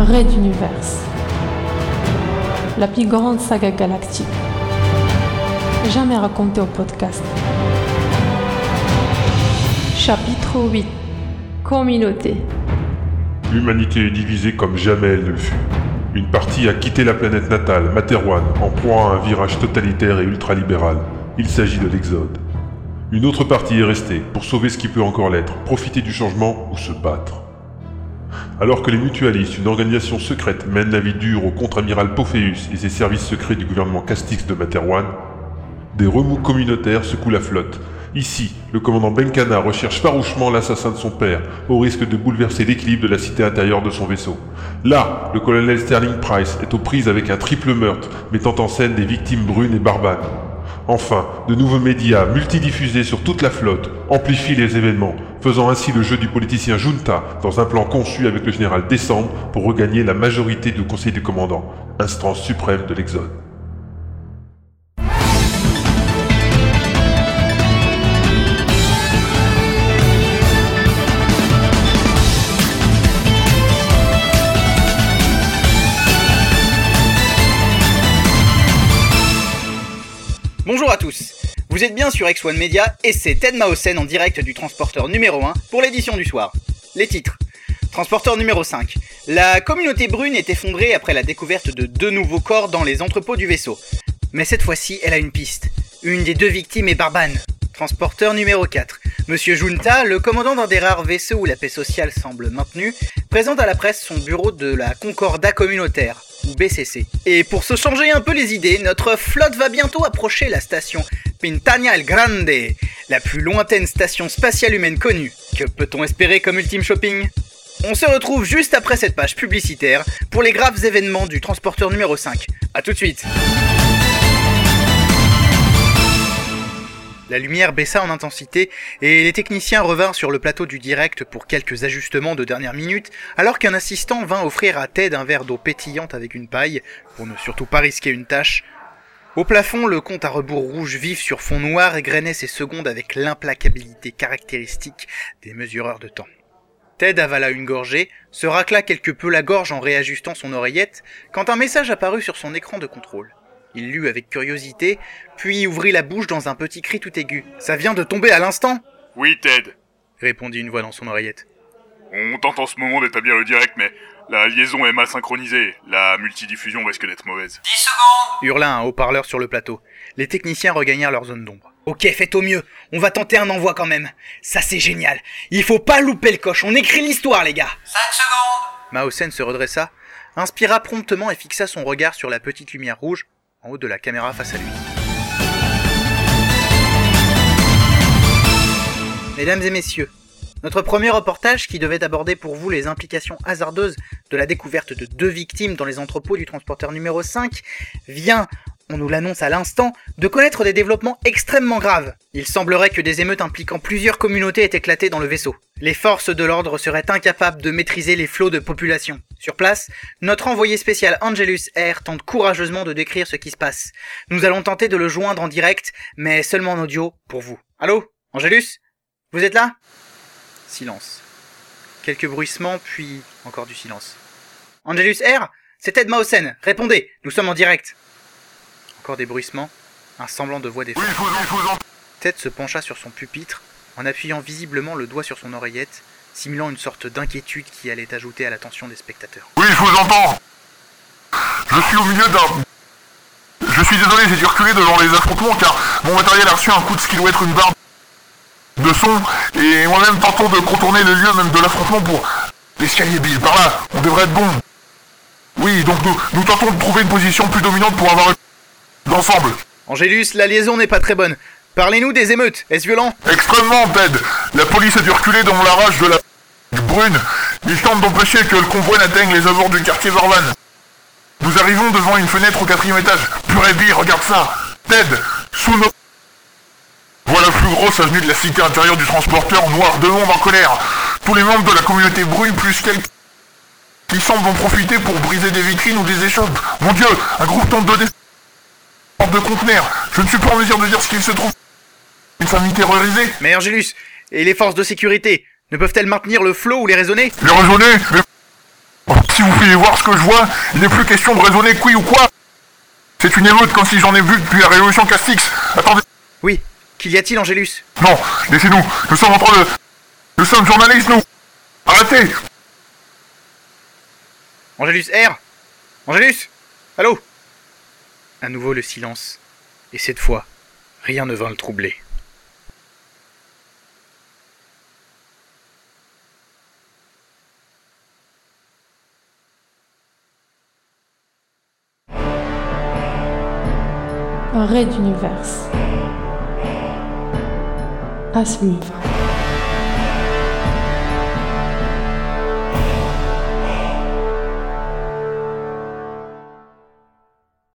Raid Universe. La plus grande saga galactique. Jamais racontée au podcast. Chapitre 8. Communauté. L'humanité est divisée comme jamais elle ne le fut. Une partie a quitté la planète natale, Materwan, en proie à un virage totalitaire et ultralibéral. Il s'agit de l'Exode. Une autre partie est restée, pour sauver ce qui peut encore l'être, profiter du changement ou se battre. Alors que les mutualistes, une organisation secrète, mènent la vie dure au contre-amiral Pophéus et ses services secrets du gouvernement Castix de Materwan, des remous communautaires secouent la flotte. Ici, le commandant Benkana recherche farouchement l'assassin de son père, au risque de bouleverser l'équilibre de la cité intérieure de son vaisseau. Là, le colonel Sterling Price est aux prises avec un triple meurtre, mettant en scène des victimes brunes et barbanes. Enfin, de nouveaux médias multidiffusés sur toute la flotte amplifient les événements, faisant ainsi le jeu du politicien Junta dans un plan conçu avec le général Décembre pour regagner la majorité du conseil du commandant, instance suprême de l'Exode. Bonjour à tous Vous êtes bien sur X1 Media et c'est Ted Maosen en direct du transporteur numéro 1 pour l'édition du soir. Les titres. Transporteur numéro 5. La communauté brune est effondrée après la découverte de deux nouveaux corps dans les entrepôts du vaisseau. Mais cette fois-ci, elle a une piste. Une des deux victimes est Barbane. Transporteur numéro 4. Monsieur Junta, le commandant d'un des rares vaisseaux où la paix sociale semble maintenue, présente à la presse son bureau de la Concordat communautaire, BCC. Et pour se changer un peu les idées, notre flotte va bientôt approcher la station Pintania el Grande, la plus lointaine station spatiale humaine connue. Que peut-on espérer comme ultime shopping? On se retrouve juste après cette page publicitaire pour les graves événements du transporteur numéro 5. A tout de suite La lumière baissa en intensité et les techniciens revinrent sur le plateau du direct pour quelques ajustements de dernière minute, alors qu'un assistant vint offrir à Ted un verre d'eau pétillante avec une paille, pour ne surtout pas risquer une tâche. Au plafond, le compte à rebours rouge vif sur fond noir égrenait ses secondes avec l'implacabilité caractéristique des mesureurs de temps. Ted avala une gorgée, se racla quelque peu la gorge en réajustant son oreillette, quand un message apparut sur son écran de contrôle. Il lut avec curiosité, puis ouvrit la bouche dans un petit cri tout aigu. Ça vient de tomber à l'instant Oui, Ted. répondit une voix dans son oreillette. On tente en ce moment d'établir le direct, mais la liaison est mal synchronisée. La multidiffusion risque d'être mauvaise. 10 secondes Hurla un haut-parleur sur le plateau. Les techniciens regagnèrent leur zone d'ombre. Ok, faites au mieux. On va tenter un envoi quand même. Ça c'est génial. Il faut pas louper le coche. On écrit l'histoire, les gars. 5 secondes Maosen se redressa, inspira promptement et fixa son regard sur la petite lumière rouge en haut de la caméra face à lui. Mesdames et messieurs, notre premier reportage qui devait aborder pour vous les implications hasardeuses de la découverte de deux victimes dans les entrepôts du transporteur numéro 5 vient, on nous l'annonce à l'instant, de connaître des développements extrêmement graves. Il semblerait que des émeutes impliquant plusieurs communautés aient éclaté dans le vaisseau. Les forces de l'ordre seraient incapables de maîtriser les flots de population. Sur place, notre envoyé spécial Angelus R tente courageusement de décrire ce qui se passe. Nous allons tenter de le joindre en direct, mais seulement en audio pour vous. Allô? Angelus? Vous êtes là? Silence. Quelques bruissements, puis encore du silence. Angelus R C'est Ted Maosen, répondez, nous sommes en direct. Encore des bruissements, un semblant de voix vous entends. Ted se pencha sur son pupitre, en appuyant visiblement le doigt sur son oreillette, simulant une sorte d'inquiétude qui allait ajouter à l'attention des spectateurs. Oui, je vous entends. Je suis au milieu d'un... Je suis désolé, j'ai dû reculer devant les affrontements car mon matériel a reçu un coup de ce qui doit être une barre de son et moi-même tentons de contourner le lieu même de l'affrontement pour... L'escalier Bill, par là, on devrait être bon. Oui, donc nous, nous tentons de trouver une position plus dominante pour avoir l'ensemble. Angélus, la liaison n'est pas très bonne. Parlez-nous des émeutes, est-ce violent? Extrêmement, Ted. La police a dû reculer dans la rage de la... brune. Ils tentent d'empêcher que le convoi n'atteigne les abords du quartier Vorvan. Nous arrivons devant une fenêtre au quatrième étage. Purée regarde ça. Ted, sous nos... Voilà la plus grosse avenue de la cité intérieure du transporteur noir de monde en colère. Tous les membres de la communauté brune plus quelques... qui semblent en profiter pour briser des vitrines ou des échoppes. Mon dieu, un groupe tente de... de conteneurs. Je ne suis pas en mesure de dire ce qu'il se trouve. Une famille terrorisée Mais Angélus, et les forces de sécurité, ne peuvent-elles maintenir le flot ou les raisonner? Les Mais... Oh, si vous pouviez voir ce que je vois, il n'est plus question de raisonner qui ou quoi. C'est une émeute comme si j'en ai vu depuis la révolution Castix. Attendez. Oui, qu'y a-t-il, Angélus Non, laissez-nous. Nous sommes en train de... Nous sommes journalistes, nous. Arrêtez Angélus R? Angélus Allô? À nouveau le silence. Et cette fois, rien ne vint le troubler. Un raid d'univers. Suivre.